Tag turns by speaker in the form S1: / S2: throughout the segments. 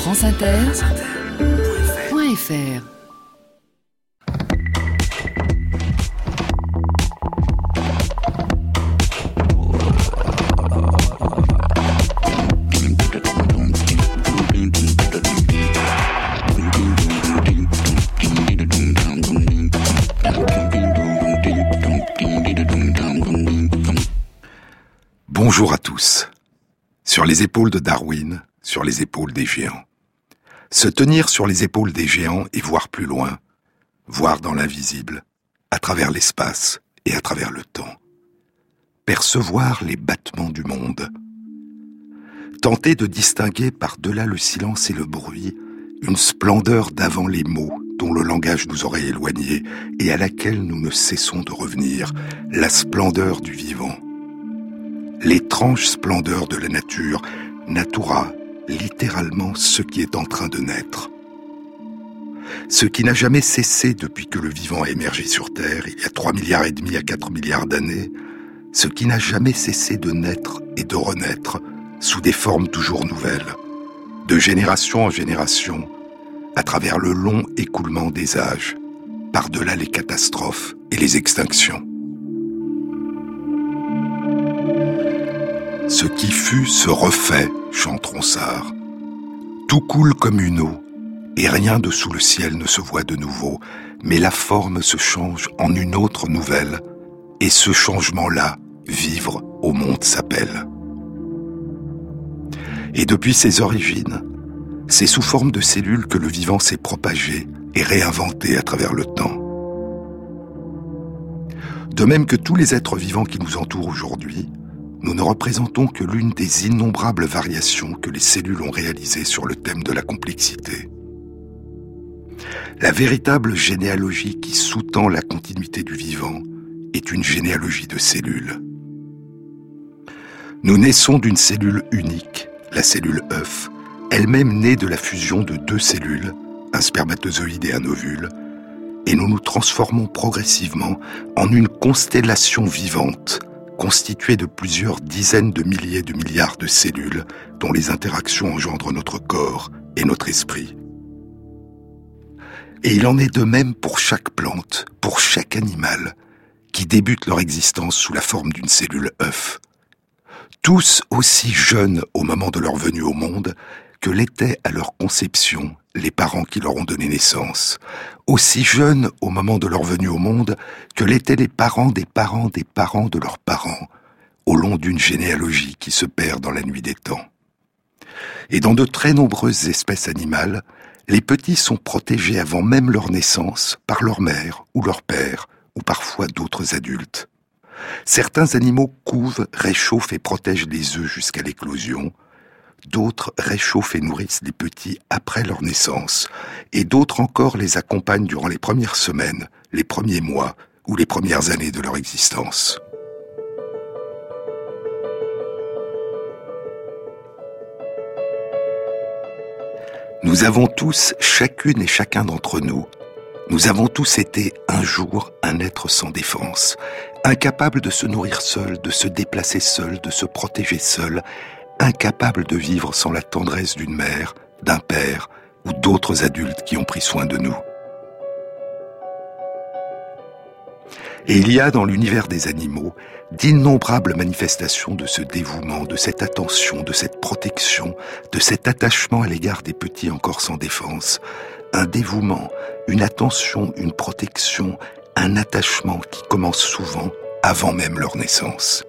S1: franceinter.fr
S2: Bonjour à tous. Sur les épaules de Darwin, sur les épaules des géants. Se tenir sur les épaules des géants et voir plus loin, voir dans l'invisible, à travers l'espace et à travers le temps. Percevoir les battements du monde. Tenter de distinguer par-delà le silence et le bruit une splendeur d'avant les mots dont le langage nous aurait éloignés et à laquelle nous ne cessons de revenir, la splendeur du vivant l'étrange splendeur de la nature, natura, littéralement ce qui est en train de naître. Ce qui n'a jamais cessé depuis que le vivant a émergé sur Terre, il y a 3 milliards et demi à 4 milliards d'années, ce qui n'a jamais cessé de naître et de renaître sous des formes toujours nouvelles, de génération en génération, à travers le long écoulement des âges, par-delà les catastrophes et les extinctions. Ce qui fut se refait, chante Ronsard. Tout coule comme une eau, et rien de sous le ciel ne se voit de nouveau, mais la forme se change en une autre nouvelle, et ce changement-là, vivre au monde s'appelle. Et depuis ses origines, c'est sous forme de cellules que le vivant s'est propagé et réinventé à travers le temps. De même que tous les êtres vivants qui nous entourent aujourd'hui, nous ne représentons que l'une des innombrables variations que les cellules ont réalisées sur le thème de la complexité. La véritable généalogie qui sous-tend la continuité du vivant est une généalogie de cellules. Nous naissons d'une cellule unique, la cellule œuf, elle-même née de la fusion de deux cellules, un spermatozoïde et un ovule, et nous nous transformons progressivement en une constellation vivante, constitué de plusieurs dizaines de milliers de milliards de cellules dont les interactions engendrent notre corps et notre esprit. Et il en est de même pour chaque plante, pour chaque animal, qui débute leur existence sous la forme d'une cellule œuf. Tous aussi jeunes au moment de leur venue au monde que l'étaient à leur conception les parents qui leur ont donné naissance, aussi jeunes au moment de leur venue au monde que l'étaient les parents des parents des parents de leurs parents, au long d'une généalogie qui se perd dans la nuit des temps. Et dans de très nombreuses espèces animales, les petits sont protégés avant même leur naissance par leur mère ou leur père, ou parfois d'autres adultes. Certains animaux couvent, réchauffent et protègent les œufs jusqu'à l'éclosion, d'autres réchauffent et nourrissent les petits après leur naissance, et d'autres encore les accompagnent durant les premières semaines, les premiers mois ou les premières années de leur existence. Nous avons tous, chacune et chacun d'entre nous, nous avons tous été un jour un être sans défense, incapable de se nourrir seul, de se déplacer seul, de se protéger seul, incapable de vivre sans la tendresse d'une mère, d'un père ou d'autres adultes qui ont pris soin de nous. Et il y a dans l'univers des animaux d'innombrables manifestations de ce dévouement, de cette attention, de cette protection, de cet attachement à l'égard des petits encore sans défense. Un dévouement, une attention, une protection, un attachement qui commence souvent avant même leur naissance.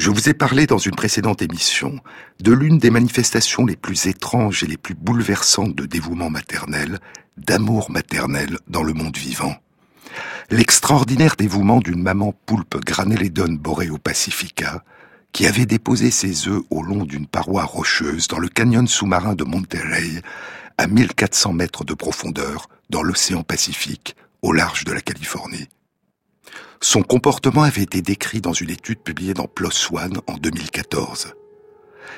S2: Je vous ai parlé dans une précédente émission de l'une des manifestations les plus étranges et les plus bouleversantes de dévouement maternel, d'amour maternel dans le monde vivant. L'extraordinaire dévouement d'une maman poulpe Graneledon Boreo Pacifica, qui avait déposé ses œufs au long d'une paroi rocheuse dans le canyon sous-marin de Monterey, à 1400 mètres de profondeur, dans l'océan Pacifique, au large de la Californie. Son comportement avait été décrit dans une étude publiée dans PLOS ONE en 2014.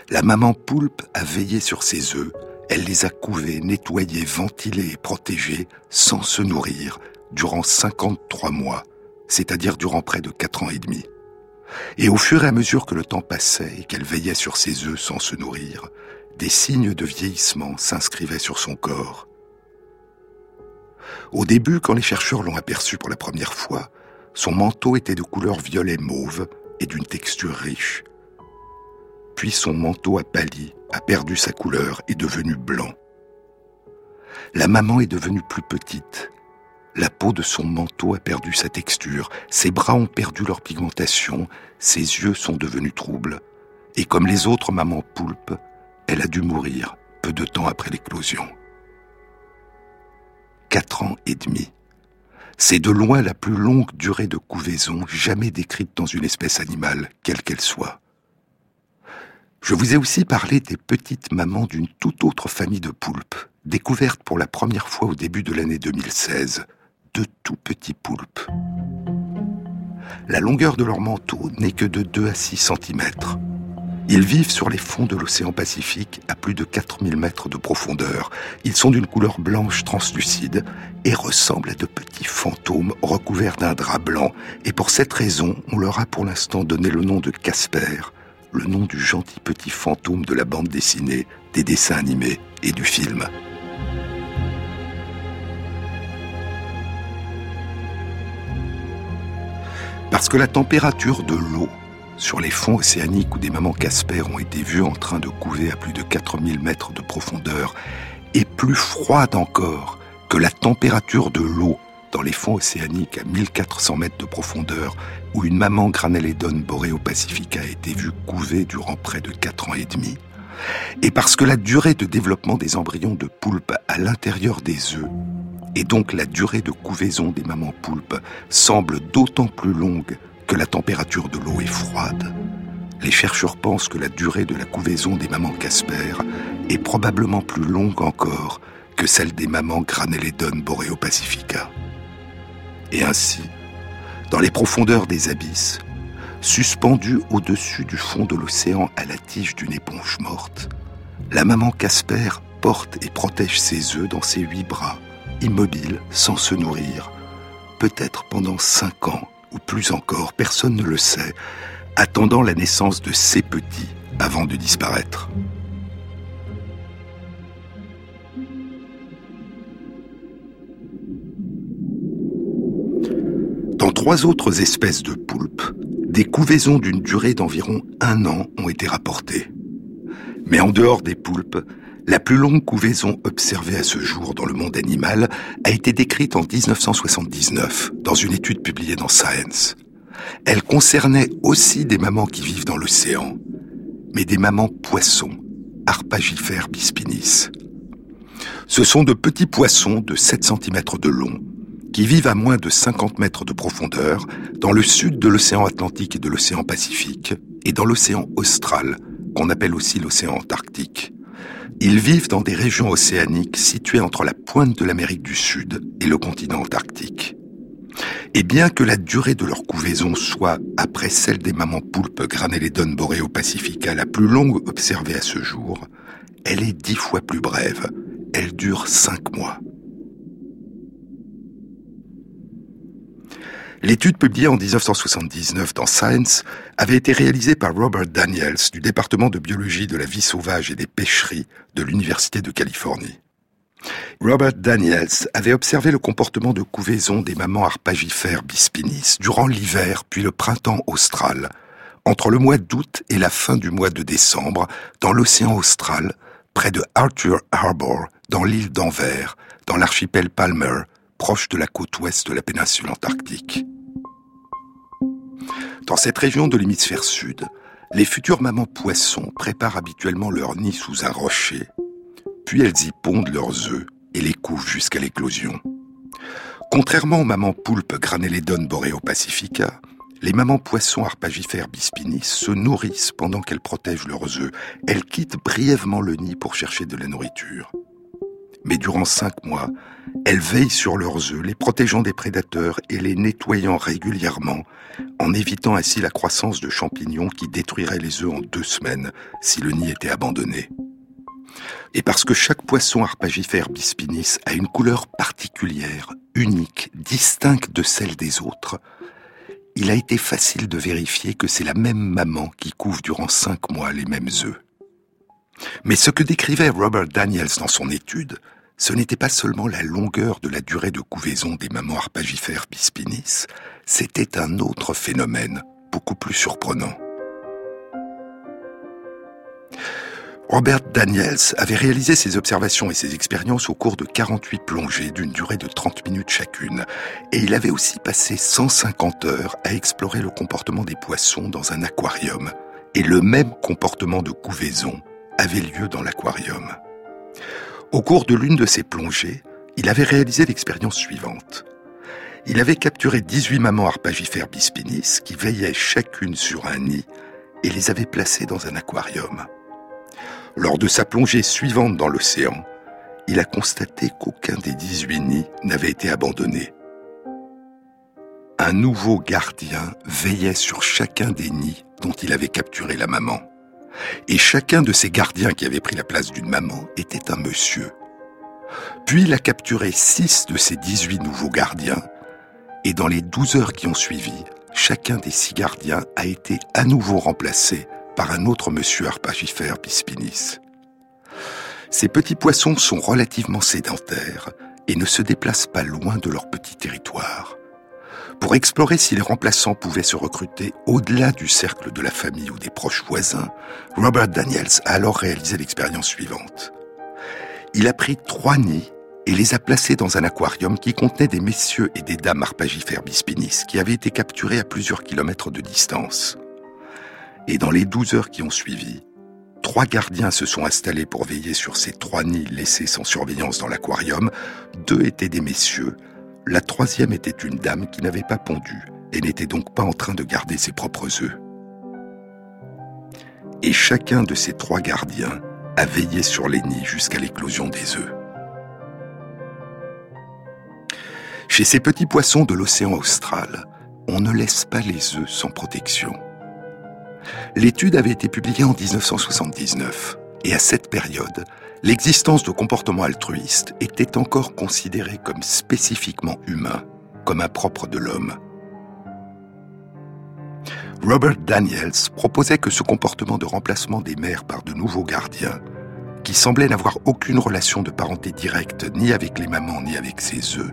S2: La maman poulpe a veillé sur ses œufs, elle les a couvés, nettoyés, ventilés et protégés sans se nourrir durant 53 mois, c'est-à-dire durant près de 4 ans et demi. Et au fur et à mesure que le temps passait et qu'elle veillait sur ses œufs sans se nourrir, des signes de vieillissement s'inscrivaient sur son corps. Au début, quand les chercheurs l'ont aperçu pour la première fois, son manteau était de couleur violet mauve et d'une texture riche. Puis son manteau a pâli, a perdu sa couleur et devenu blanc. La maman est devenue plus petite. La peau de son manteau a perdu sa texture, ses bras ont perdu leur pigmentation, ses yeux sont devenus troubles. Et comme les autres mamans poulpes, elle a dû mourir peu de temps après l'éclosion. Quatre ans et demi. C'est de loin la plus longue durée de couvaison jamais décrite dans une espèce animale, quelle qu'elle soit. Je vous ai aussi parlé des petites mamans d'une toute autre famille de poulpes, découvertes pour la première fois au début de l'année 2016, de tout petits poulpes. La longueur de leur manteau n'est que de 2 à 6 cm. Ils vivent sur les fonds de l'océan Pacifique à plus de 4000 mètres de profondeur. Ils sont d'une couleur blanche translucide et ressemblent à de petits fantômes recouverts d'un drap blanc. Et pour cette raison, on leur a pour l'instant donné le nom de Casper, le nom du gentil petit fantôme de la bande dessinée, des dessins animés et du film. Parce que la température de l'eau sur les fonds océaniques où des mamans Casper ont été vues en train de couver à plus de 4000 mètres de profondeur est plus froide encore que la température de l'eau dans les fonds océaniques à 1400 mètres de profondeur où une maman Graneledon boréo pacifica a été vue couver durant près de 4 ans et demi, et parce que la durée de développement des embryons de poulpe à l'intérieur des œufs, et donc la durée de couvaison des mamans poulpes, semble d'autant plus longue la température de l'eau est froide, les chercheurs pensent que la durée de la couvaison des mamans Casper est probablement plus longue encore que celle des mamans Graneledon boreopacifica. Et ainsi, dans les profondeurs des abysses, suspendue au-dessus du fond de l'océan à la tige d'une éponge morte, la maman Casper porte et protège ses œufs dans ses huit bras, immobile, sans se nourrir, peut-être pendant cinq ans ou plus encore, personne ne le sait, attendant la naissance de ses petits avant de disparaître. Dans trois autres espèces de poulpes, des couvaisons d'une durée d'environ un an ont été rapportées. Mais en dehors des poulpes, la plus longue couvaison observée à ce jour dans le monde animal a été décrite en 1979 dans une étude publiée dans Science. Elle concernait aussi des mamans qui vivent dans l'océan, mais des mamans poissons, Arpagifères bispinis. Ce sont de petits poissons de 7 cm de long qui vivent à moins de 50 mètres de profondeur dans le sud de l'océan Atlantique et de l'océan Pacifique et dans l'océan austral, qu'on appelle aussi l'océan Antarctique. Ils vivent dans des régions océaniques situées entre la pointe de l'Amérique du Sud et le continent antarctique. Et bien que la durée de leur couvaison soit, après celle des mamans poulpes Graneledon boréo pacifica la plus longue observée à ce jour, elle est dix fois plus brève. Elle dure cinq mois. L'étude publiée en 1979 dans Science avait été réalisée par Robert Daniels du département de biologie de la vie sauvage et des pêcheries de l'Université de Californie. Robert Daniels avait observé le comportement de couvaison des mamans arpagifères bispinis durant l'hiver puis le printemps austral, entre le mois d'août et la fin du mois de décembre, dans l'océan austral, près de Arthur Harbour, dans l'île d'Anvers, dans l'archipel Palmer, proche de la côte ouest de la péninsule antarctique. Dans cette région de l'hémisphère sud, les futures mamans poissons préparent habituellement leur nid sous un rocher, puis elles y pondent leurs œufs et les couvent jusqu'à l'éclosion. Contrairement aux mamans poulpes boréo pacifica, les mamans poissons arpagifères bispinis se nourrissent pendant qu'elles protègent leurs œufs. Elles quittent brièvement le nid pour chercher de la nourriture mais durant cinq mois, elles veillent sur leurs œufs, les protégeant des prédateurs et les nettoyant régulièrement, en évitant ainsi la croissance de champignons qui détruiraient les œufs en deux semaines si le nid était abandonné. Et parce que chaque poisson arpagifère bispinis a une couleur particulière, unique, distincte de celle des autres, il a été facile de vérifier que c'est la même maman qui couve durant cinq mois les mêmes œufs. Mais ce que décrivait Robert Daniels dans son étude, ce n'était pas seulement la longueur de la durée de couvaison des mamans arpagifères bispinis, c'était un autre phénomène beaucoup plus surprenant. Robert Daniels avait réalisé ses observations et ses expériences au cours de 48 plongées d'une durée de 30 minutes chacune, et il avait aussi passé 150 heures à explorer le comportement des poissons dans un aquarium, et le même comportement de couvaison avait lieu dans l'aquarium. Au cours de l'une de ces plongées, il avait réalisé l'expérience suivante. Il avait capturé 18 mamans arpagifères bispinis qui veillaient chacune sur un nid et les avait placées dans un aquarium. Lors de sa plongée suivante dans l'océan, il a constaté qu'aucun des 18 nids n'avait été abandonné. Un nouveau gardien veillait sur chacun des nids dont il avait capturé la maman. Et chacun de ces gardiens qui avait pris la place d'une maman était un monsieur. Puis il a capturé six de ces 18 nouveaux gardiens, et dans les 12 heures qui ont suivi, chacun des six gardiens a été à nouveau remplacé par un autre monsieur Arpagifère Pispinis. Ces petits poissons sont relativement sédentaires et ne se déplacent pas loin de leur petit territoire. Pour explorer si les remplaçants pouvaient se recruter au-delà du cercle de la famille ou des proches voisins, Robert Daniels a alors réalisé l'expérience suivante. Il a pris trois nids et les a placés dans un aquarium qui contenait des messieurs et des dames arpagifères bispinis qui avaient été capturés à plusieurs kilomètres de distance. Et dans les douze heures qui ont suivi, trois gardiens se sont installés pour veiller sur ces trois nids laissés sans surveillance dans l'aquarium. Deux étaient des messieurs, la troisième était une dame qui n'avait pas pondu et n'était donc pas en train de garder ses propres œufs. Et chacun de ces trois gardiens a veillé sur les nids jusqu'à l'éclosion des œufs. Chez ces petits poissons de l'océan austral, on ne laisse pas les œufs sans protection. L'étude avait été publiée en 1979, et à cette période, l'existence de comportements altruistes était encore considérée comme spécifiquement humain, comme impropre de l'homme. Robert Daniels proposait que ce comportement de remplacement des mères par de nouveaux gardiens, qui semblaient n'avoir aucune relation de parenté directe ni avec les mamans ni avec ses œufs,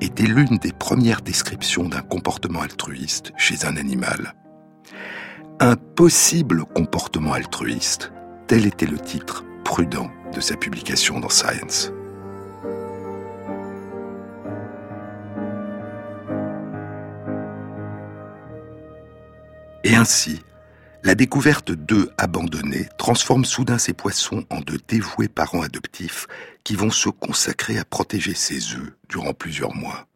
S2: était l'une des premières descriptions d'un comportement altruiste chez un animal. Un possible comportement altruiste, tel était le titre prudent sa publication dans Science. Et ainsi, la découverte d'œufs abandonnés transforme soudain ces poissons en de dévoués parents adoptifs qui vont se consacrer à protéger ces œufs durant plusieurs mois.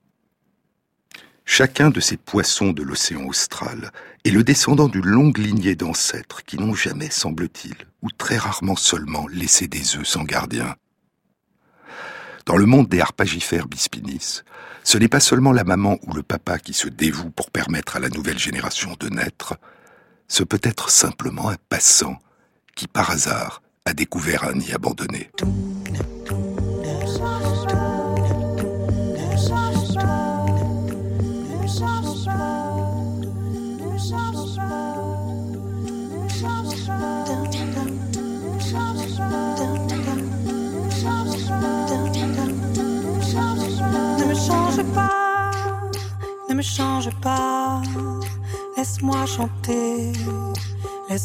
S2: Chacun de ces poissons de l'océan austral est le descendant d'une longue lignée d'ancêtres qui n'ont jamais, semble-t-il, ou très rarement seulement, laissé des œufs sans gardien. Dans le monde des harpagifères bispinis, ce n'est pas seulement la maman ou le papa qui se dévouent pour permettre à la nouvelle génération de naître, ce peut être simplement un passant qui, par hasard, a découvert un nid abandonné.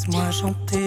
S3: Laisse-moi chanter.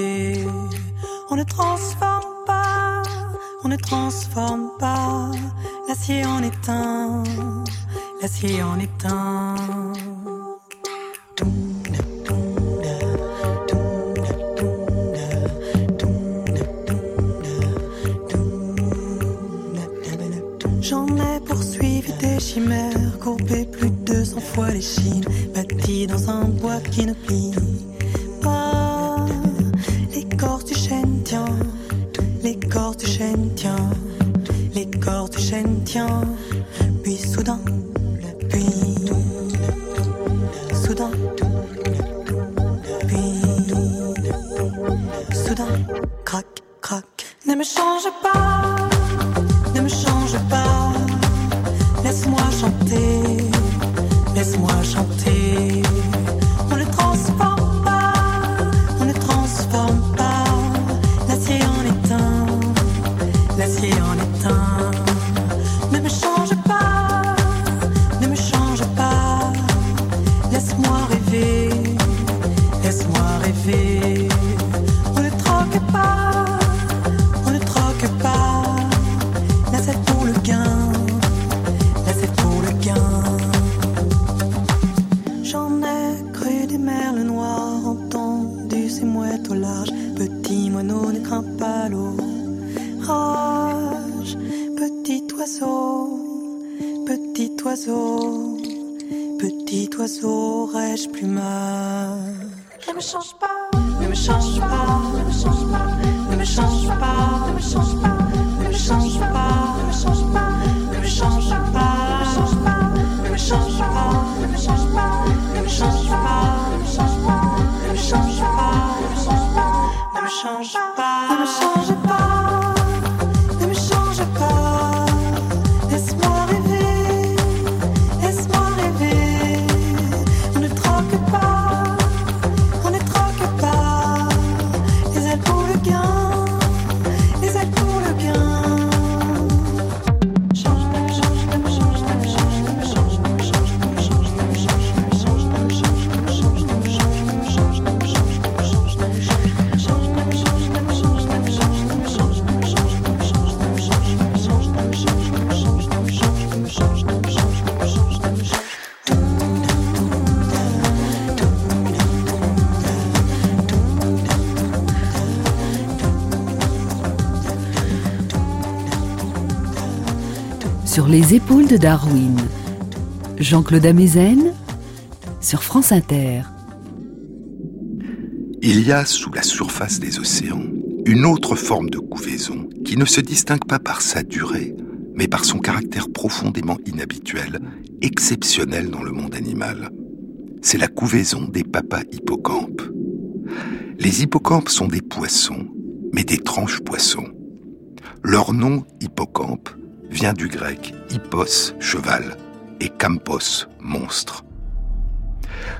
S3: Les
S1: épaules de Darwin, Jean-Claude Amezen sur France Inter.
S2: Il y a sous la surface des océans une autre forme de couvaison qui ne se distingue pas par sa durée, mais par son caractère profondément inhabituel, exceptionnel dans le monde animal. C'est la couvaison des papas hippocampes. Les hippocampes sont des poissons, mais d'étranges poissons. Leur nom, hippocampe, vient du grec hippos, cheval, et campos, monstre.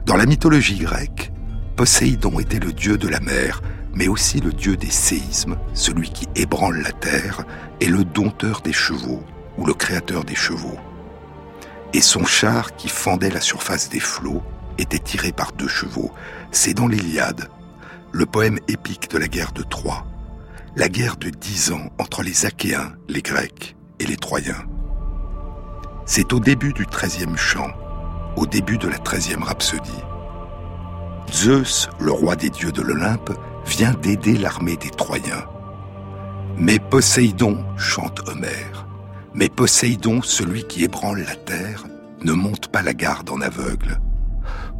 S2: Dans la mythologie grecque, Poséidon était le dieu de la mer, mais aussi le dieu des séismes, celui qui ébranle la terre, et le dompteur des chevaux, ou le créateur des chevaux. Et son char qui fendait la surface des flots était tiré par deux chevaux. C'est dans l'Iliade, le poème épique de la guerre de Troie, la guerre de dix ans entre les Achéens, les Grecs, les Troyens. C'est au début du treizième chant, au début de la treizième rhapsodie. Zeus, le roi des dieux de l'Olympe, vient d'aider l'armée des Troyens. Mais Poséidon, chante Homère, mais Poséidon, celui qui ébranle la terre, ne monte pas la garde en aveugle.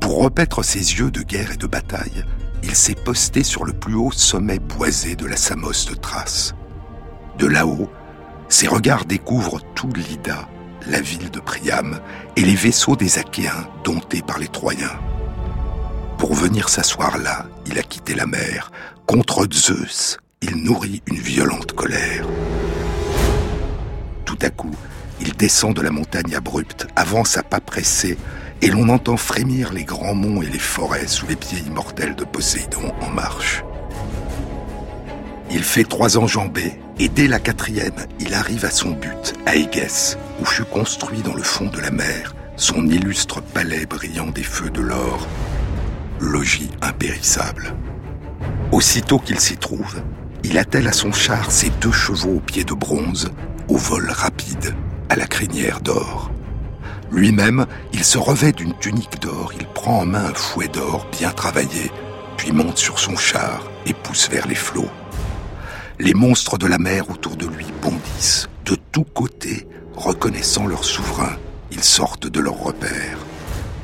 S2: Pour repaître ses yeux de guerre et de bataille, il s'est posté sur le plus haut sommet boisé de la Samos de Thrace. De là-haut, ses regards découvrent tout l'Ida, la ville de Priam, et les vaisseaux des Achéens domptés par les Troyens. Pour venir s'asseoir là, il a quitté la mer. Contre Zeus, il nourrit une violente colère. Tout à coup, il descend de la montagne abrupte, avance à pas pressés, et l'on entend frémir les grands monts et les forêts sous les pieds immortels de Poséidon en marche. Il fait trois enjambées, et dès la quatrième, il arrive à son but, à Égès, où fut construit dans le fond de la mer son illustre palais brillant des feux de l'or, logis impérissable. Aussitôt qu'il s'y trouve, il attelle à son char ses deux chevaux aux pieds de bronze, au vol rapide, à la crinière d'or. Lui-même, il se revêt d'une tunique d'or, il prend en main un fouet d'or bien travaillé, puis monte sur son char et pousse vers les flots. Les monstres de la mer autour de lui bondissent, de tous côtés, reconnaissant leur souverain. Ils sortent de leur repère.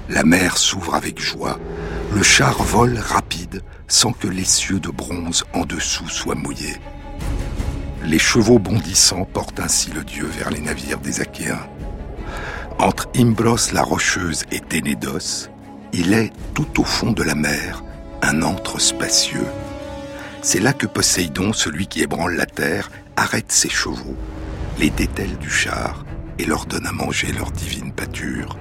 S2: La mer s'ouvre avec joie. Le char vole rapide sans que les cieux de bronze en dessous soient mouillés. Les chevaux bondissants portent ainsi le dieu vers les navires des Achéens. Entre Imbros la rocheuse et Ténédos, il est, tout au fond de la mer, un antre spacieux c'est là que Poséidon, celui qui ébranle la terre, arrête ses chevaux, les dételle du char et leur donne à manger leur divine pâture.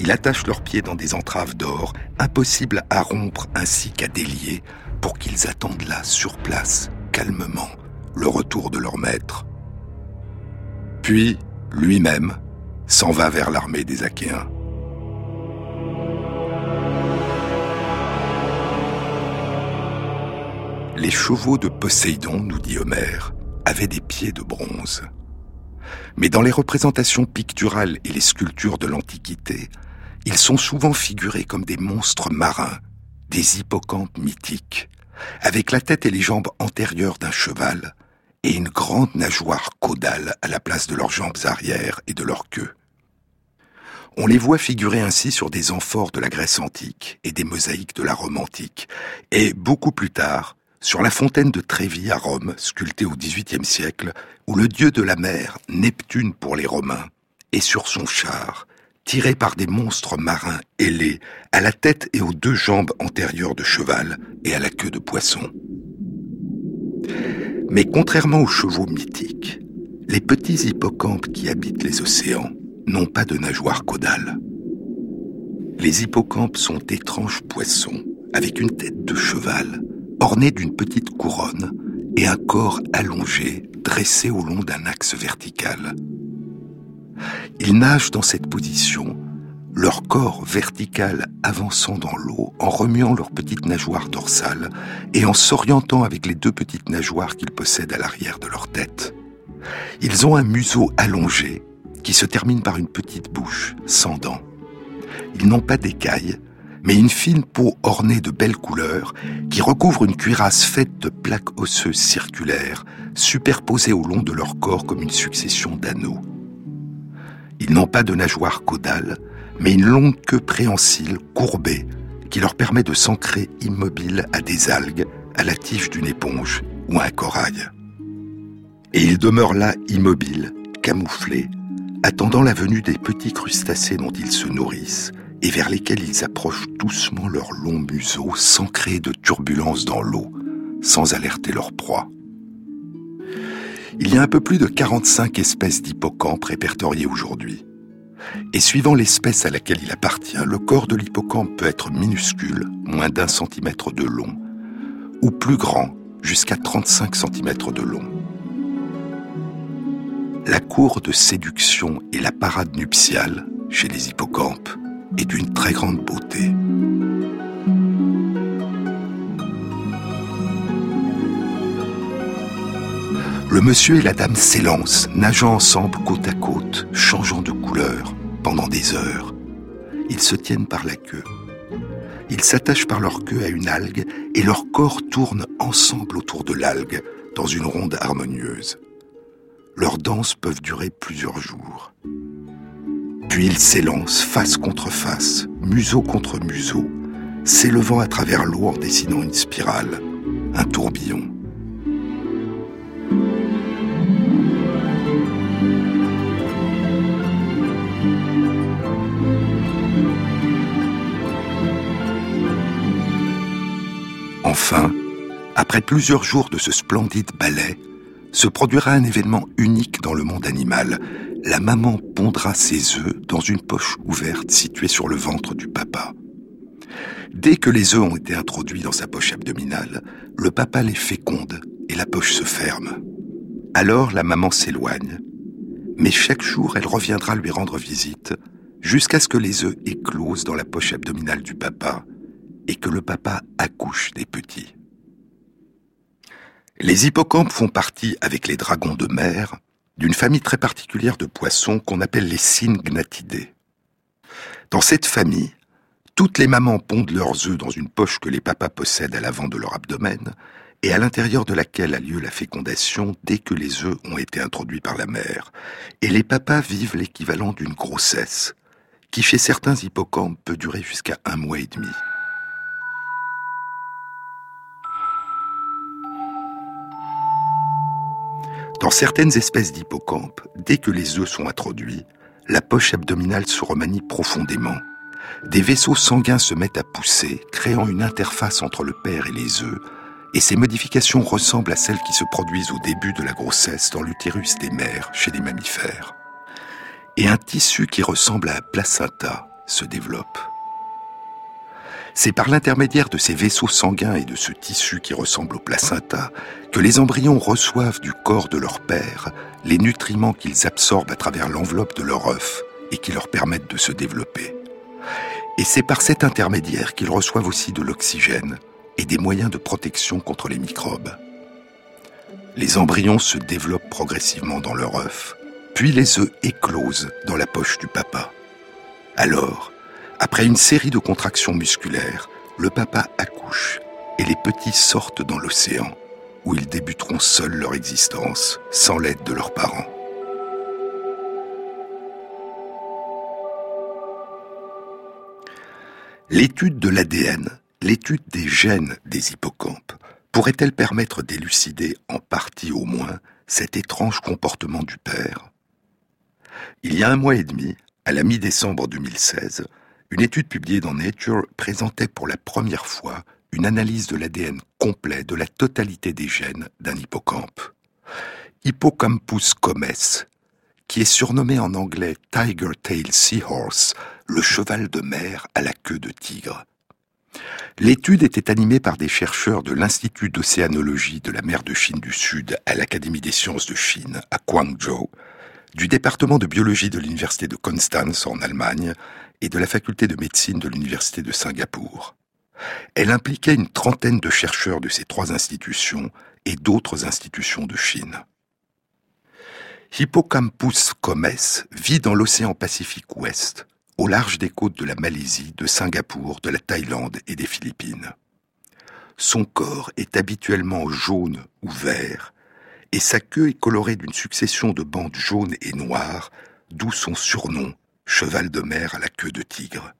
S2: Il attache leurs pieds dans des entraves d'or, impossibles à rompre ainsi qu'à délier, pour qu'ils attendent là, sur place, calmement, le retour de leur maître. Puis, lui-même, s'en va vers l'armée des Achéens. Les chevaux de Poséidon, nous dit Homère, avaient des pieds de bronze. Mais dans les représentations picturales et les sculptures de l'Antiquité, ils sont souvent figurés comme des monstres marins, des hippocampes mythiques, avec la tête et les jambes antérieures d'un cheval et une grande nageoire caudale à la place de leurs jambes arrière et de leur queue. On les voit figurer ainsi sur des amphores de la Grèce antique et des mosaïques de la Rome antique, et beaucoup plus tard, sur la fontaine de Trévis à Rome, sculptée au XVIIIe siècle, où le dieu de la mer, Neptune pour les Romains, est sur son char, tiré par des monstres marins ailés, à la tête et aux deux jambes antérieures de cheval et à la queue de poisson. Mais contrairement aux chevaux mythiques, les petits hippocampes qui habitent les océans n'ont pas de nageoire caudale. Les hippocampes sont d'étranges poissons, avec une tête de cheval, ornée d'une petite couronne, et un corps allongé, dressé au long d'un axe vertical. Ils nagent dans cette position, leur corps vertical avançant dans l'eau en remuant leurs petites nageoires dorsales et en s'orientant avec les deux petites nageoires qu'ils possèdent à l'arrière de leur tête. Ils ont un museau allongé qui se termine par une petite bouche sans dents. Ils n'ont pas d'écailles, mais une fine peau ornée de belles couleurs qui recouvre une cuirasse faite de plaques osseuses circulaires superposées au long de leur corps comme une succession d'anneaux. Ils n'ont pas de nageoire caudale, mais une longue queue préhensile courbée qui leur permet de s'ancrer immobile à des algues, à la tige d'une éponge ou à un corail. Et ils demeurent là immobiles, camouflés, attendant la venue des petits crustacés dont ils se nourrissent et vers lesquels ils approchent doucement leur long museau sans créer de turbulences dans l'eau, sans alerter leur proie. Il y a un peu plus de 45 espèces d'hippocampes répertoriées aujourd'hui. Et suivant l'espèce à laquelle il appartient, le corps de l'hippocampe peut être minuscule, moins d'un centimètre de long, ou plus grand, jusqu'à 35 centimètres de long. La cour de séduction et la parade nuptiale, chez les hippocampes, est d'une très grande beauté. Le monsieur et la dame s'élancent, nageant ensemble côte à côte, changeant de couleur pendant des heures. Ils se tiennent par la queue. Ils s'attachent par leur queue à une algue et leur corps tourne ensemble autour de l'algue dans une ronde harmonieuse. Leurs danses peuvent durer plusieurs jours. Puis ils s'élancent face contre face, museau contre museau, s'élevant à travers l'eau en dessinant une spirale, un tourbillon. Enfin, après plusieurs jours de ce splendide ballet, se produira un événement unique dans le monde animal. La maman pondra ses œufs dans une poche ouverte située sur le ventre du papa. Dès que les œufs ont été introduits dans sa poche abdominale, le papa les féconde et la poche se ferme. Alors la maman s'éloigne, mais chaque jour elle reviendra lui rendre visite jusqu'à ce que les œufs éclosent dans la poche abdominale du papa et que le papa accouche des petits. Les hippocampes font partie, avec les dragons de mer, d'une famille très particulière de poissons qu'on appelle les syngnathidae. Dans cette famille, toutes les mamans pondent leurs œufs dans une poche que les papas possèdent à l'avant de leur abdomen et à l'intérieur de laquelle a lieu la fécondation dès que les œufs ont été introduits par la mère. Et les papas vivent l'équivalent d'une grossesse, qui chez certains hippocampes peut durer jusqu'à un mois et demi. Dans certaines espèces d'hippocampes, dès que les œufs sont introduits, la poche abdominale se remanie profondément. Des vaisseaux sanguins se mettent à pousser, créant une interface entre le père et les œufs, et ces modifications ressemblent à celles qui se produisent au début de la grossesse dans l'utérus des mères chez les mammifères. Et un tissu qui ressemble à un placenta se développe. C'est par l'intermédiaire de ces vaisseaux sanguins et de ce tissu qui ressemble au placenta que les embryons reçoivent du corps de leur père les nutriments qu'ils absorbent à travers l'enveloppe de leur œuf et qui leur permettent de se développer. Et c'est par cet intermédiaire qu'ils reçoivent aussi de l'oxygène et des moyens de protection contre les microbes. Les embryons se développent progressivement dans leur œuf, puis les œufs éclosent dans la poche du papa. Alors, après une série de contractions musculaires, le papa accouche et les petits sortent dans l'océan, où ils débuteront seuls leur existence, sans l'aide de leurs parents. L'étude de l'ADN, l'étude des gènes des hippocampes, pourrait-elle permettre d'élucider, en partie au moins, cet étrange comportement du père? Il y a un mois et demi, à la mi-décembre 2016, une étude publiée dans Nature présentait pour la première fois une analyse de l'ADN complet de la totalité des gènes d'un hippocampe. Hippocampus comes, qui est surnommé en anglais Tiger Tail Seahorse, le cheval de mer à la queue de tigre. L'étude était animée par des chercheurs de l'Institut d'océanologie de la mer de Chine du Sud à l'Académie des sciences de Chine à Guangzhou, du département de biologie de l'Université de Constance en Allemagne et de la faculté de médecine de l'Université de Singapour. Elle impliquait une trentaine de chercheurs de ces trois institutions et d'autres institutions de Chine. Hippocampus comes vit dans l'océan Pacifique Ouest, au large des côtes de la Malaisie, de Singapour, de la Thaïlande et des Philippines. Son corps est habituellement jaune ou vert, et sa queue est colorée d'une succession de bandes jaunes et noires, d'où son surnom, cheval de mer à la queue de tigre.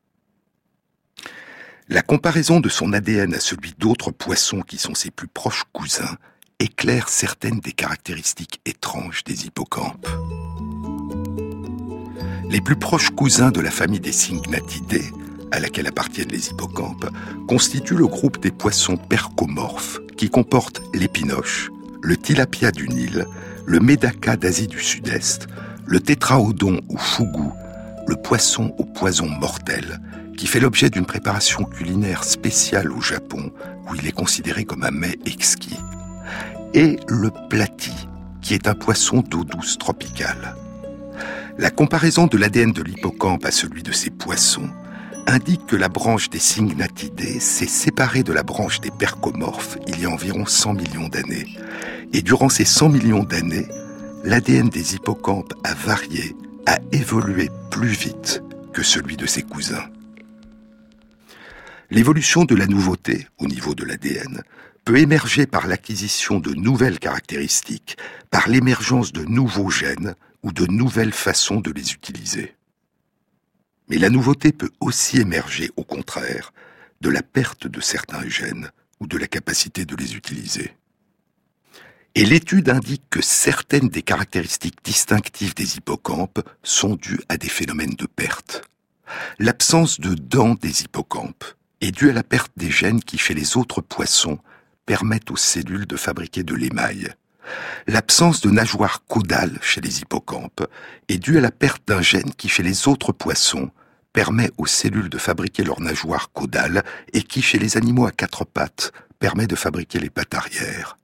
S2: La comparaison de son ADN à celui d'autres poissons qui sont ses plus proches cousins éclaire certaines des caractéristiques étranges des hippocampes. Les plus proches cousins de la famille des Syngnathidae, à laquelle appartiennent les hippocampes, constituent le groupe des poissons percomorphes qui comportent l'épinoche, le tilapia du Nil, le médaca d'Asie du Sud-Est, le tétraodon ou fougou, le poisson au poison mortel, qui fait l'objet d'une préparation culinaire spéciale au Japon, où il est considéré comme un mets exquis et le platy, qui est un poisson d'eau douce tropicale. La comparaison de l'ADN de l'hippocampe à celui de ces poissons indique que la branche des Syngnathidae s'est séparée de la branche des percomorphes il y a environ 100 millions d'années. Et durant ces 100 millions d'années, l'ADN des hippocampes a varié, a évolué plus vite que celui de ses cousins. L'évolution de la nouveauté au niveau de l'ADN peut émerger par l'acquisition de nouvelles caractéristiques, par l'émergence de nouveaux gènes ou de nouvelles façons de les utiliser. Mais la nouveauté peut aussi émerger, au contraire, de la perte de certains gènes ou de la capacité de les utiliser. Et l'étude indique que certaines des caractéristiques distinctives des hippocampes sont dues à des phénomènes de perte. L'absence de dents des hippocampes est due à la perte des gènes qui, chez les autres poissons, permettent aux cellules de fabriquer de l'émail. L'absence de nageoire caudale chez les hippocampes est due à la perte d'un gène qui, chez les autres poissons, permet aux cellules de fabriquer leur nageoire caudale et qui, chez les animaux à quatre pattes, permet de fabriquer les pattes arrière.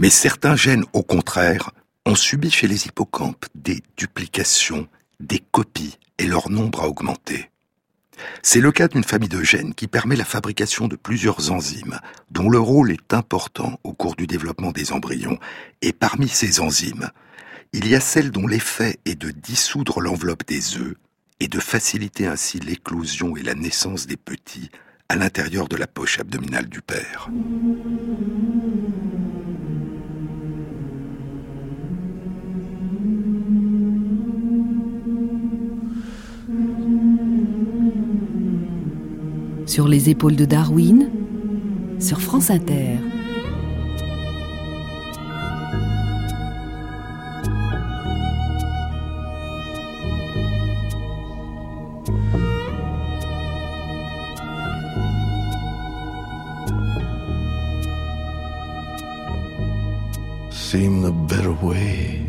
S2: Mais certains gènes, au contraire, ont subi chez les hippocampes des duplications, des copies, et leur nombre a augmenté. C'est le cas d'une famille de gènes qui permet la fabrication de plusieurs enzymes, dont le rôle est important au cours du développement des embryons. Et parmi ces enzymes, il y a celle dont l'effet est de dissoudre l'enveloppe des œufs et de faciliter ainsi l'éclosion et la naissance des petits à l'intérieur de la poche abdominale du père.
S1: Sur les épaules de Darwin, sur France Inter.
S4: Seemed the better way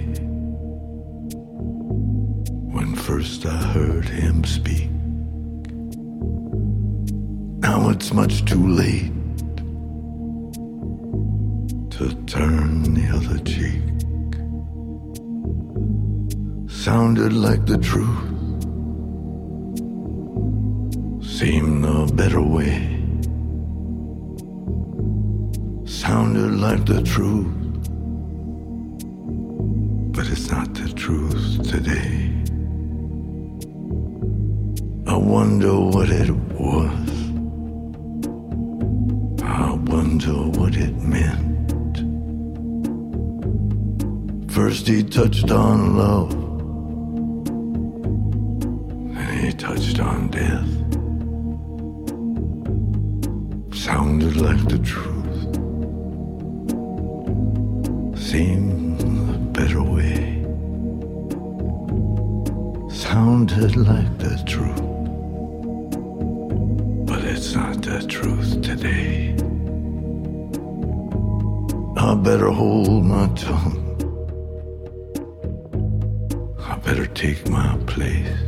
S4: when first I heard him speak. It's much too late to turn the other cheek. Sounded like the truth, seemed the better way. Sounded like the truth, but it's not the truth today. I wonder what it was. Wonder what it meant. First he touched on love, then he touched on death. Sounded like the truth, seemed the better way. Sounded like the truth but it's not the truth today. I better hold my tongue. I better take my place.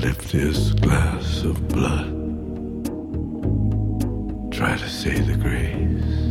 S4: Lift this glass of blood. Try to say the grace.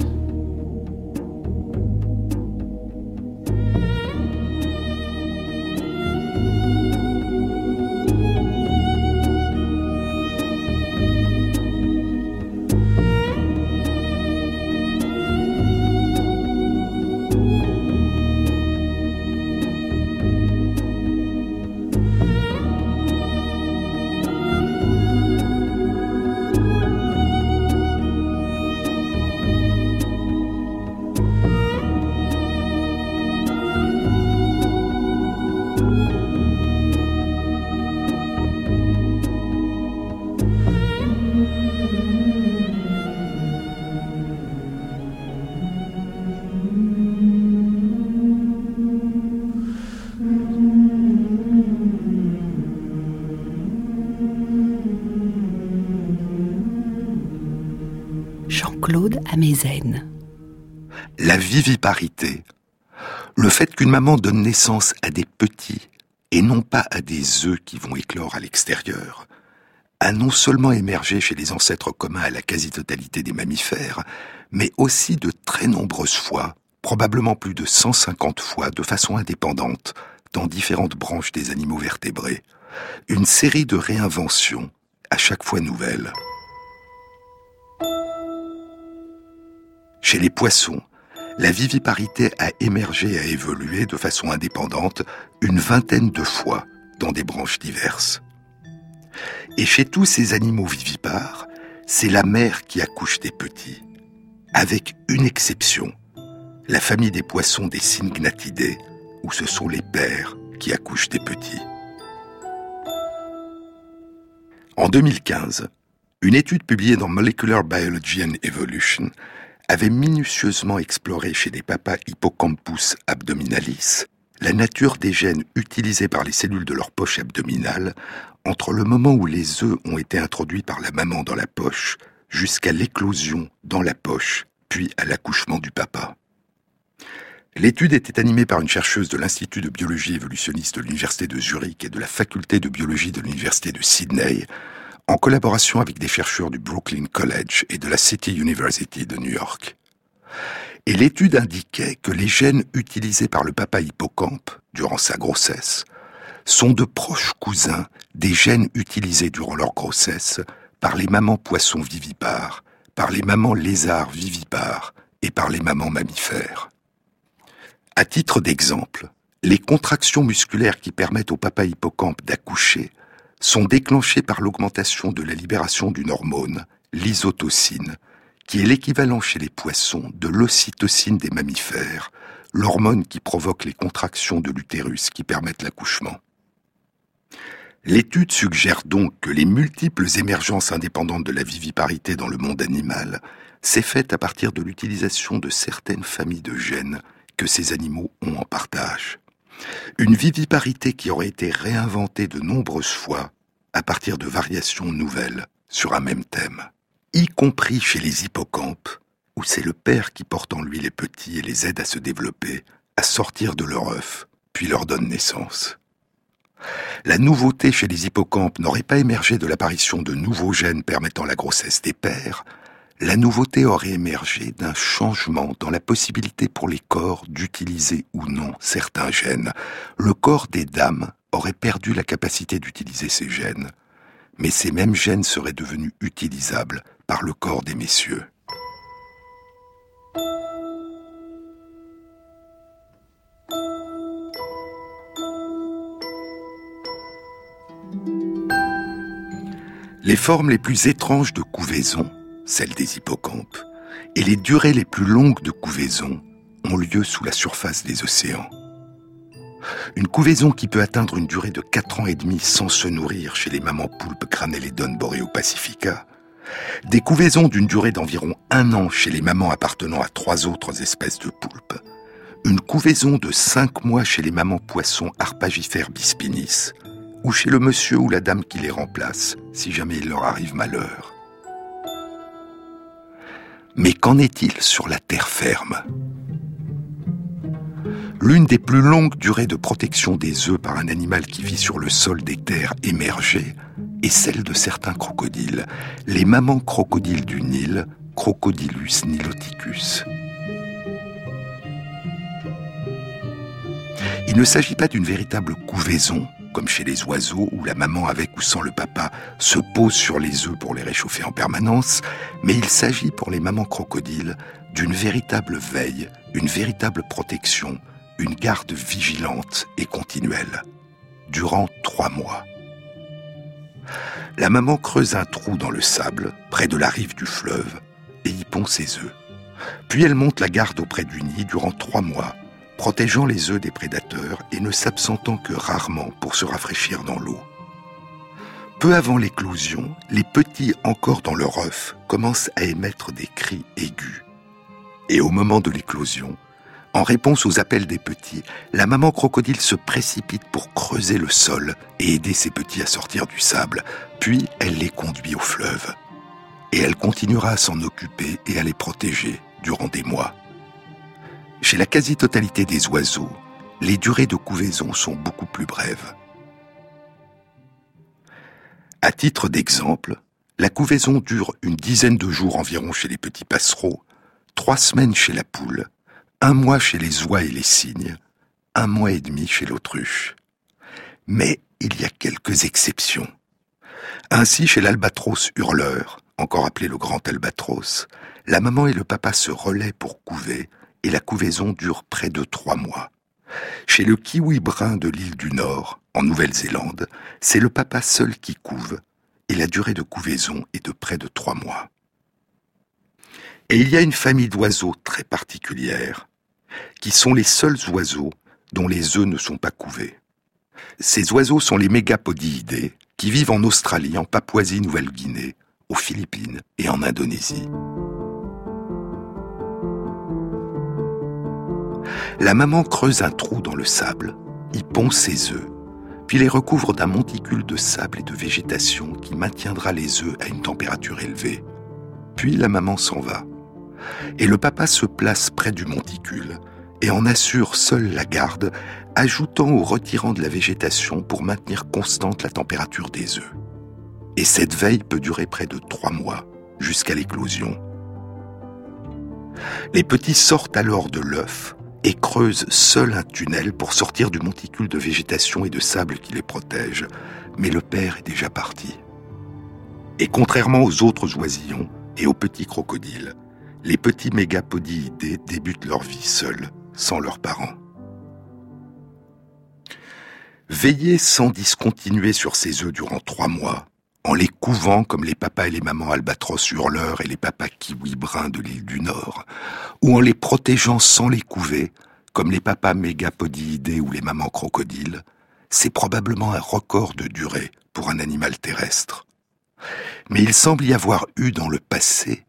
S2: La viviparité, le fait qu'une maman donne naissance à des petits et non pas à des œufs qui vont éclore à l'extérieur, a non seulement émergé chez les ancêtres communs à la quasi-totalité des mammifères, mais aussi de très nombreuses fois, probablement plus de 150 fois de façon indépendante, dans différentes branches des animaux vertébrés, une série de réinventions, à chaque fois nouvelles. Chez les poissons, la viviparité a émergé et a évolué de façon indépendante une vingtaine de fois dans des branches diverses. Et chez tous ces animaux vivipares, c'est la mère qui accouche des petits, avec une exception, la famille des poissons des Syngnathidae, où ce sont les pères qui accouchent des petits. En 2015, une étude publiée dans Molecular Biology and Evolution avait minutieusement exploré chez les papas Hippocampus abdominalis la nature des gènes utilisés par les cellules de leur poche abdominale entre le moment où les œufs ont été introduits par la maman dans la poche jusqu'à l'éclosion dans la poche, puis à l'accouchement du papa. L'étude était animée par une chercheuse de l'Institut de biologie évolutionniste de l'Université de Zurich et de la faculté de biologie de l'Université de Sydney, en collaboration avec des chercheurs du Brooklyn College et de la City University de New York. Et l'étude indiquait que les gènes utilisés par le papa hippocampe durant sa grossesse sont de proches cousins des gènes utilisés durant leur grossesse par les mamans poissons vivipares, par les mamans lézards vivipares et par les mamans mammifères. À titre d'exemple, les contractions musculaires qui permettent au papa hippocampe d'accoucher sont déclenchées par l'augmentation de la libération d'une hormone, l'isotocine, qui est l'équivalent chez les poissons de l'ocytocine des mammifères, l'hormone qui provoque les contractions de l'utérus qui permettent l'accouchement. L'étude suggère donc que les multiples émergences indépendantes de la viviparité dans le monde animal s'est faite à partir de l'utilisation de certaines familles de gènes que ces animaux ont en partage. Une viviparité qui aurait été réinventée de nombreuses fois à partir de variations nouvelles sur un même thème, y compris chez les hippocampes, où c'est le père qui porte en lui les petits et les aide à se développer, à sortir de leur œuf, puis leur donne naissance. La nouveauté chez les hippocampes n'aurait pas émergé de l'apparition de nouveaux gènes permettant la grossesse des pères, la nouveauté aurait émergé d'un changement dans la possibilité pour les corps d'utiliser ou non certains gènes. Le corps des dames aurait perdu la capacité d'utiliser ces gènes, mais ces mêmes gènes seraient devenus utilisables par le corps des messieurs. Les formes les plus étranges de couvaison, celles des hippocampes, et les durées les plus longues de couvaison ont lieu sous la surface des océans. Une couvaison qui peut atteindre une durée de 4 ans et demi sans se nourrir chez les mamans poulpes Craneledon pacifica, des couvaisons d'une durée d'environ un an chez les mamans appartenant à trois autres espèces de poulpes, une couvaison de 5 mois chez les mamans poissons Arpagifères bispinis, ou chez le monsieur ou la dame qui les remplace, si jamais il leur arrive malheur. Mais qu'en est-il sur la terre ferme? L'une des plus longues durées de protection des œufs par un animal qui vit sur le sol des terres émergées est celle de certains crocodiles, les mamans crocodiles du Nil, Crocodilus niloticus. Il ne s'agit pas d'une véritable couvaison, comme chez les oiseaux où la maman avec ou sans le papa se pose sur les œufs pour les réchauffer en permanence, mais il s'agit pour les mamans crocodiles d'une véritable veille, une véritable protection, une garde vigilante et continuelle, durant trois mois. La maman creuse un trou dans le sable, près de la rive du fleuve, et y pond ses œufs. Puis elle monte la garde auprès du nid durant trois mois, protégeant les œufs des prédateurs et ne s'absentant que rarement pour se rafraîchir dans l'eau. Peu avant l'éclosion, les petits encore dans leur œuf commencent à émettre des cris aigus. Et au moment de l'éclosion, en réponse aux appels des petits, la maman crocodile se précipite pour creuser le sol et aider ses petits à sortir du sable, puis elle les conduit au fleuve. Et elle continuera à s'en occuper et à les protéger durant des mois. Chez la quasi-totalité des oiseaux, les durées de couvaison sont beaucoup plus brèves. À titre d'exemple, la couvaison dure une dizaine de jours environ chez les petits passereaux, trois semaines chez la poule, un mois chez les oies et les cygnes, un mois et demi chez l'autruche. Mais il y a quelques exceptions. Ainsi, chez l'albatros hurleur, encore appelé le grand albatros, la maman et le papa se relaient pour couver et la couvaison dure près de trois mois. Chez le kiwi brun de l'île du Nord, en Nouvelle-Zélande, c'est le papa seul qui couve, et la durée de couvaison est de près de trois mois. Et il y a une famille d'oiseaux très particulière, qui sont les seuls oiseaux dont les œufs ne sont pas couvés. Ces oiseaux sont les mégapodiidés, qui vivent en Australie, en Papouasie-Nouvelle-Guinée, aux Philippines et en Indonésie. La maman creuse un trou dans le sable, y pond ses œufs, puis les recouvre d'un monticule de sable et de végétation qui maintiendra les œufs à une température élevée. Puis la maman s'en va. Et le papa se place près du monticule et en assure seul la garde, ajoutant ou retirant de la végétation pour maintenir constante la température des œufs. Et cette veille peut durer près de trois mois, jusqu'à l'éclosion. Les petits sortent alors de l'œuf et creusent seuls un tunnel pour sortir du monticule de végétation et de sable qui les protège. Mais le père est déjà parti. Et contrairement aux autres oisillons et aux petits crocodiles, les petits mégapodiidés débutent leur vie seuls, sans leurs parents. Veiller sans discontinuer sur ces œufs durant trois mois, en les couvant comme les papas et les mamans albatros hurleurs et les papas kiwi bruns de l'île du Nord, ou en les protégeant sans les couver, comme les papas mégapodiidés ou les mamans crocodiles, c'est probablement un record de durée pour un animal terrestre. Mais il semble y avoir eu dans le passé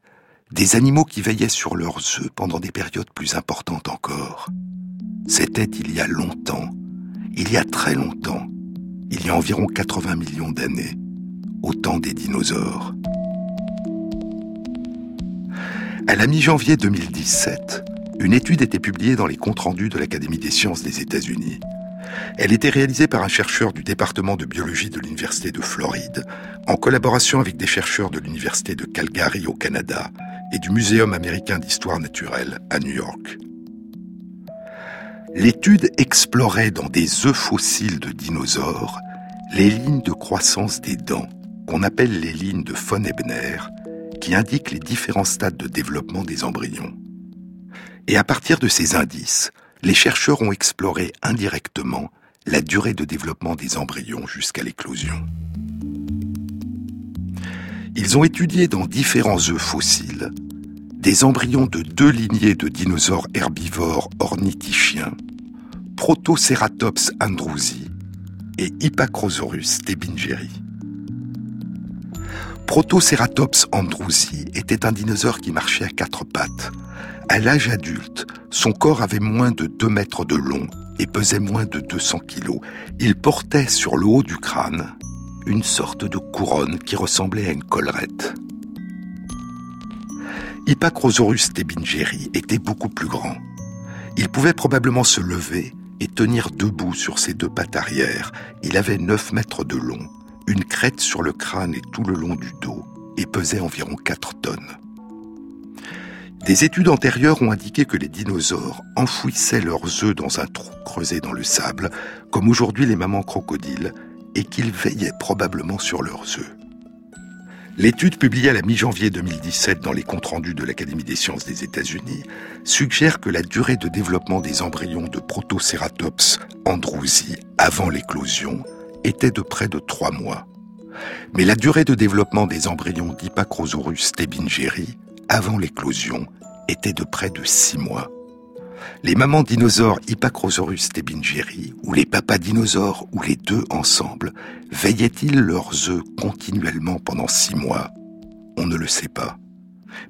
S2: des animaux qui veillaient sur leurs œufs pendant des périodes plus importantes encore. C'était il y a longtemps, il y a très longtemps, il y a environ 80 millions d'années au temps des dinosaures. À la mi-janvier 2017, une étude était publiée dans les comptes rendus de l'Académie des sciences des États-Unis. Elle était réalisée par un chercheur du département de biologie de l'Université de Floride, en collaboration avec des chercheurs de l'Université de Calgary au Canada et du Muséum américain d'histoire naturelle à New York. L'étude explorait dans des œufs fossiles de dinosaures les lignes de croissance des dents, qu'on appelle les lignes de von Ebner, qui indiquent les différents stades de développement des embryons. Et à partir de ces indices, les chercheurs ont exploré indirectement la durée de développement des embryons jusqu'à l'éclosion. Ils ont étudié dans différents œufs fossiles des embryons de deux lignées de dinosaures herbivores ornithichiens, Protoceratops andrewsi et Hippacrosaurus stebingeri. Protoceratops andrewsi était un dinosaure qui marchait à quatre pattes. À l'âge adulte, son corps avait moins de 2 mètres de long et pesait moins de 200 kilos. Il portait sur le haut du crâne une sorte de couronne qui ressemblait à une collerette. Hippacrosaurus tebingeri était beaucoup plus grand. Il pouvait probablement se lever et tenir debout sur ses deux pattes arrière. Il avait 9 mètres de long, une crête sur le crâne et tout le long du dos, et pesait environ 4 tonnes. Des études antérieures ont indiqué que les dinosaures enfouissaient leurs œufs dans un trou creusé dans le sable, comme aujourd'hui les mamans crocodiles, et qu'ils veillaient probablement sur leurs œufs. L'étude publiée à la mi-janvier 2017 dans les comptes rendus de l'Académie des sciences des États-Unis suggère que la durée de développement des embryons de Protoceratops andrewsi avant l'éclosion était de près de trois mois. Mais la durée de développement des embryons d'Hippacrosaurus stebingeri avant l'éclosion était de près de six mois. Les mamans dinosaures Hippacrosaurus tebingeri ou les papas dinosaures ou les deux ensemble veillaient-ils leurs œufs continuellement pendant six mois? On ne le sait pas.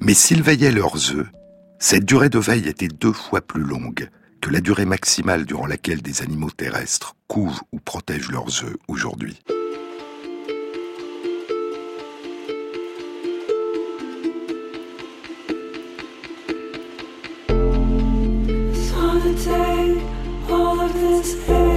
S2: Mais s'ils veillaient leurs œufs, cette durée de veille était deux fois plus longue que la durée maximale durant laquelle des animaux terrestres couvent ou protègent leurs œufs aujourd'hui.
S3: his.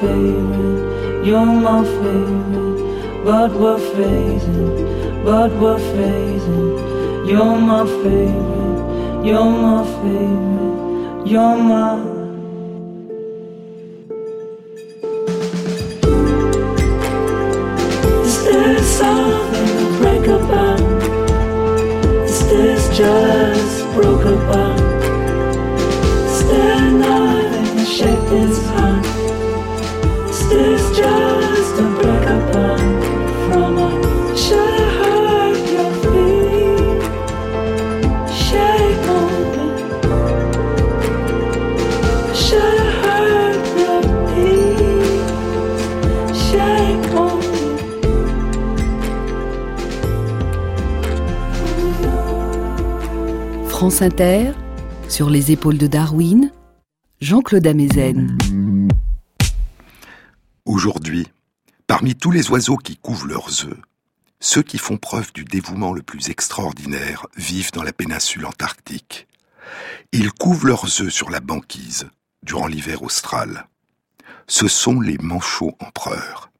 S3: Favorite, you're my favorite. But we're phasing, but we're phasing. You're my favorite, you're my favorite, you're my.
S1: Sur les épaules de Darwin, Jean-Claude Amezen.
S2: Aujourd'hui, parmi tous les oiseaux qui couvent leurs œufs, ceux qui font preuve du dévouement le plus extraordinaire vivent dans la péninsule antarctique. Ils couvent leurs œufs sur la banquise durant l'hiver austral. Ce sont les manchots empereurs.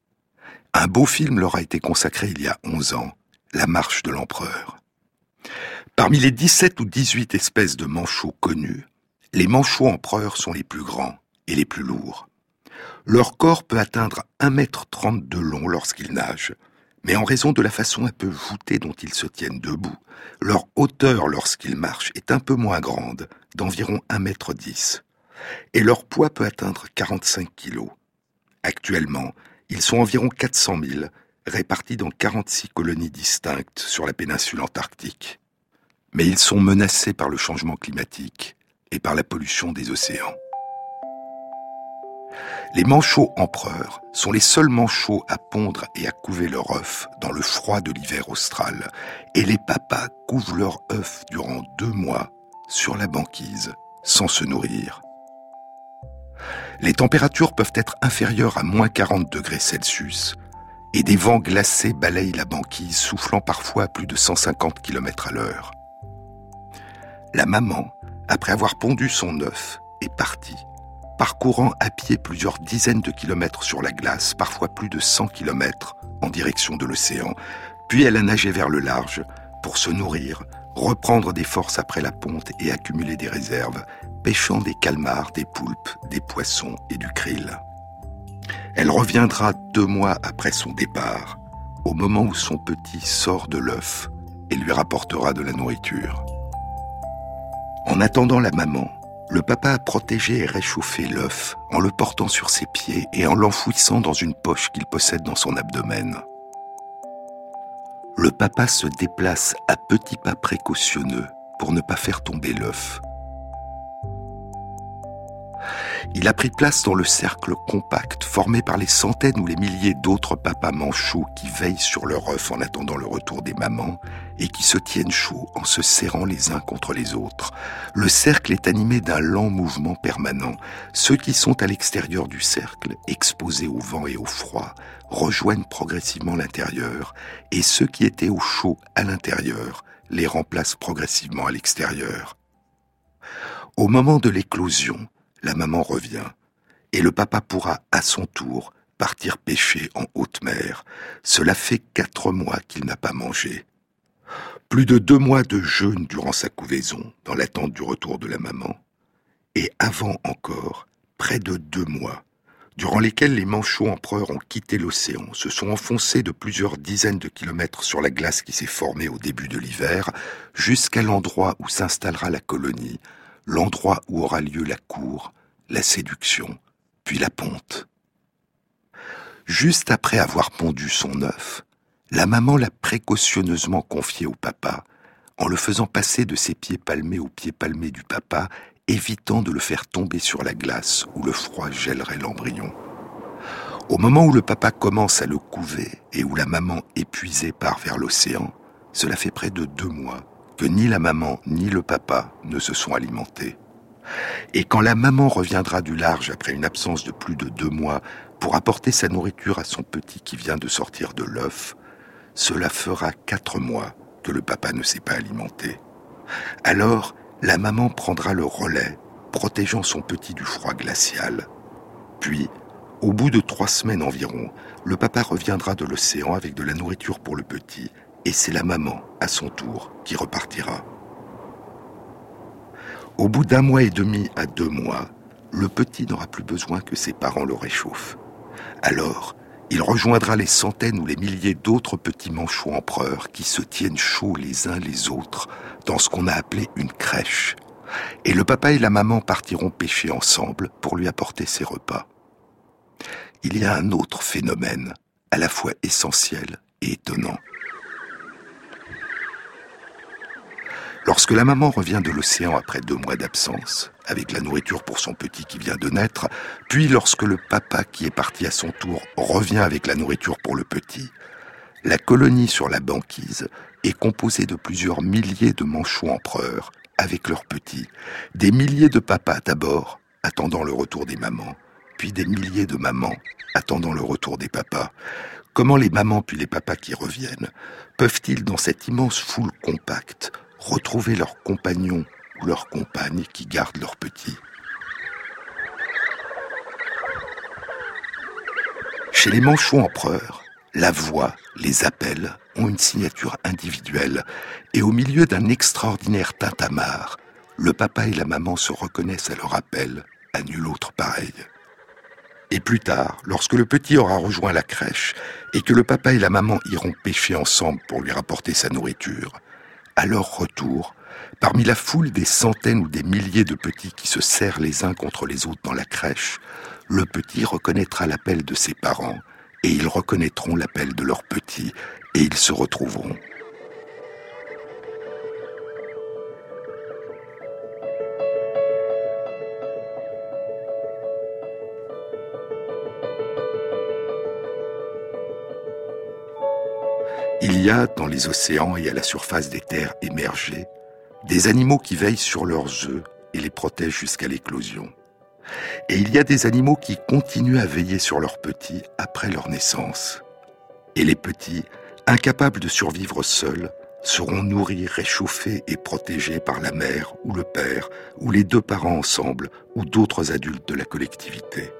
S2: Un beau film leur a été consacré il y a 11 ans, La marche de l'empereur. Parmi les 17 ou 18 espèces de manchots connues, les manchots empereurs sont les plus grands et les plus lourds. Leur corps peut atteindre 1,30 m de long lorsqu'ils nagent, mais en raison de la façon un peu voûtée dont ils se tiennent debout, leur hauteur lorsqu'ils marchent est un peu moins grande, d'environ 1,10 m, et leur poids peut atteindre 45 kg. Actuellement, ils sont environ 400 000, répartis dans 46 colonies distinctes sur la péninsule antarctique. Mais ils sont menacés par le changement climatique et par la pollution des océans. Les manchots empereurs sont les seuls manchots à pondre et à couver leurs œufs dans le froid de l'hiver austral, et les papas couvent leurs œufs durant deux mois sur la banquise, sans se nourrir. Les températures peuvent être inférieures à moins 40 degrés Celsius, et des vents glacés balayent la banquise, soufflant parfois à plus de 150 km à l'heure. La maman, après avoir pondu son œuf, est partie parcourant à pied plusieurs dizaines de kilomètres sur la glace, parfois plus de 100 kilomètres en direction de l'océan, puis elle a nagé vers le large pour se nourrir, reprendre des forces après la ponte et accumuler des réserves, pêchant des calmars, des poulpes, des poissons et du krill. Elle reviendra deux mois après son départ, au moment où son petit sort de l'œuf et lui rapportera de la nourriture. En attendant la maman, le papa a protégé et réchauffé l'œuf en le portant sur ses pieds et en l'enfouissant dans une poche qu'il possède dans son abdomen. Le papa se déplace à petits pas précautionneux pour ne pas faire tomber l'œuf. Il a pris place dans le cercle compact formé par les centaines ou les milliers d'autres papas manchots qui veillent sur leur œuf en attendant le retour des mamans et qui se tiennent chauds en se serrant les uns contre les autres. Le cercle est animé d'un lent mouvement permanent. Ceux qui sont à l'extérieur du cercle, exposés au vent et au froid, rejoignent progressivement l'intérieur et ceux qui étaient au chaud à l'intérieur les remplacent progressivement à l'extérieur. Au moment de l'éclosion, la maman revient, et le papa pourra, à son tour, partir pêcher en haute mer. Cela fait quatre mois qu'il n'a pas mangé. Plus de deux mois de jeûne durant sa couvaison, dans l'attente du retour de la maman. Et avant encore, près de deux mois, durant lesquels les manchots empereurs ont quitté l'océan, se sont enfoncés de plusieurs dizaines de kilomètres sur la glace qui s'est formée au début de l'hiver, jusqu'à l'endroit où s'installera la colonie, l'endroit où aura lieu la cour, la séduction, puis la ponte. Juste après avoir pondu son œuf, la maman l'a précautionneusement confié au papa, en le faisant passer de ses pieds palmés aux pieds palmés du papa, évitant de le faire tomber sur la glace où le froid gèlerait l'embryon. Au moment où le papa commence à le couver et où la maman épuisée part vers l'océan, cela fait près de deux mois ni la maman ni le papa ne se sont alimentés. Et quand la maman reviendra du large après une absence de plus de deux mois pour apporter sa nourriture à son petit qui vient de sortir de l'œuf, cela fera quatre mois que le papa ne s'est pas alimenté. Alors, la maman prendra le relais, protégeant son petit du froid glacial. Puis, Au bout de trois semaines environ, le papa reviendra de l'océan avec de la nourriture pour le petit, et c'est la maman, à son tour, qui repartira. Au bout d'un mois et demi à deux mois, le petit n'aura plus besoin que ses parents le réchauffent. Alors, il rejoindra les centaines ou les milliers d'autres petits manchots empereurs qui se tiennent chauds les uns les autres dans ce qu'on a appelé une crèche. Et le papa et la maman partiront pêcher ensemble pour lui apporter ses repas. Il y a un autre phénomène, à la fois essentiel et étonnant. Lorsque la maman revient de l'océan après deux mois d'absence, avec la nourriture pour son petit qui vient de naître, puis lorsque le papa qui est parti à son tour revient avec la nourriture pour le petit, la colonie sur la banquise est composée de plusieurs milliers de manchots empereurs avec leurs petits, des milliers de papas d'abord, attendant le retour des mamans, puis des milliers de mamans attendant le retour des papas. Comment les mamans puis les papas qui reviennent peuvent-ils, dans cette immense foule compacte, retrouver leurs compagnons ou leurs compagnes qui gardent leurs petits. Chez les manchots empereurs, la voix, les appels ont une signature individuelle et au milieu d'un extraordinaire tintamarre, le papa et la maman se reconnaissent à leur appel, à nul autre pareil. Et plus tard, lorsque le petit aura rejoint la crèche et que le papa et la maman iront pêcher ensemble pour lui rapporter sa nourriture, à leur retour, parmi la foule des centaines ou des milliers de petits qui se serrent les uns contre les autres dans la crèche, le petit reconnaîtra l'appel de ses parents, et ils reconnaîtront l'appel de leurs petits, et ils se retrouveront. Y a dans les océans et à la surface des terres émergées des animaux qui veillent sur leurs œufs et les protègent jusqu'à l'éclosion. Et il y a des animaux qui continuent à veiller sur leurs petits après leur naissance. Et les petits, incapables de survivre seuls, seront nourris, réchauffés et protégés par la mère ou le père, ou les deux parents ensemble, ou d'autres adultes de la collectivité.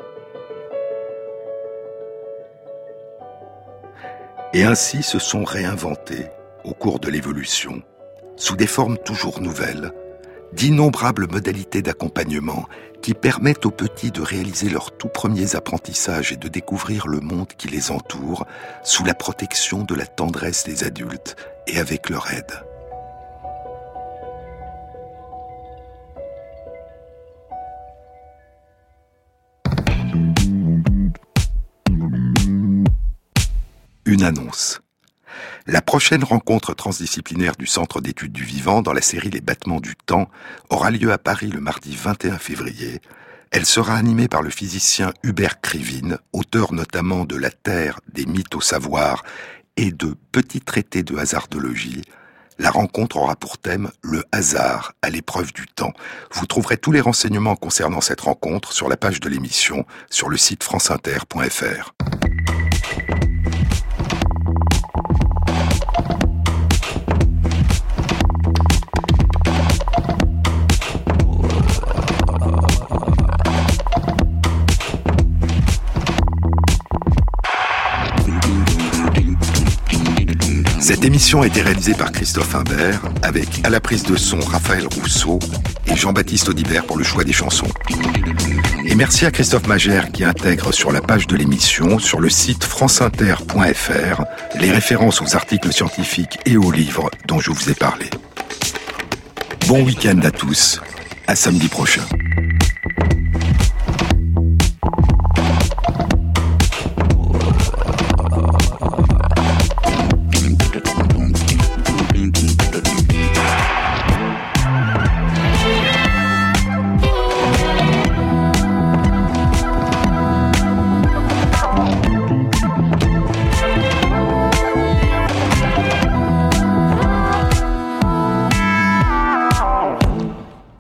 S2: Et ainsi se sont réinventés, au cours de l'évolution, sous des formes toujours nouvelles, d'innombrables modalités d'accompagnement qui permettent aux petits de réaliser leurs tout premiers apprentissages et de découvrir le monde qui les entoure sous la protection de la tendresse des adultes et avec leur aide. Annonce. La prochaine rencontre transdisciplinaire du Centre d'études du vivant dans la série Les battements du temps aura lieu à Paris le mardi 21 février. Elle sera animée par le physicien Hubert Krivine, auteur notamment de La Terre, des mythes au savoir et de Petits traités de hasardologie. La rencontre aura pour thème le hasard à l'épreuve du temps. Vous trouverez tous les renseignements concernant cette rencontre sur la page de l'émission sur le site franceinter.fr. Cette émission a été réalisée par Christophe Imbert, avec à la prise de son Raphaël Rousseau et Jean-Baptiste Audibert pour le choix des chansons. Et merci à Christophe Magère qui intègre sur la page de l'émission, sur le site franceinter.fr, les références aux articles scientifiques et aux livres dont je vous ai parlé. Bon week-end à tous, à samedi prochain.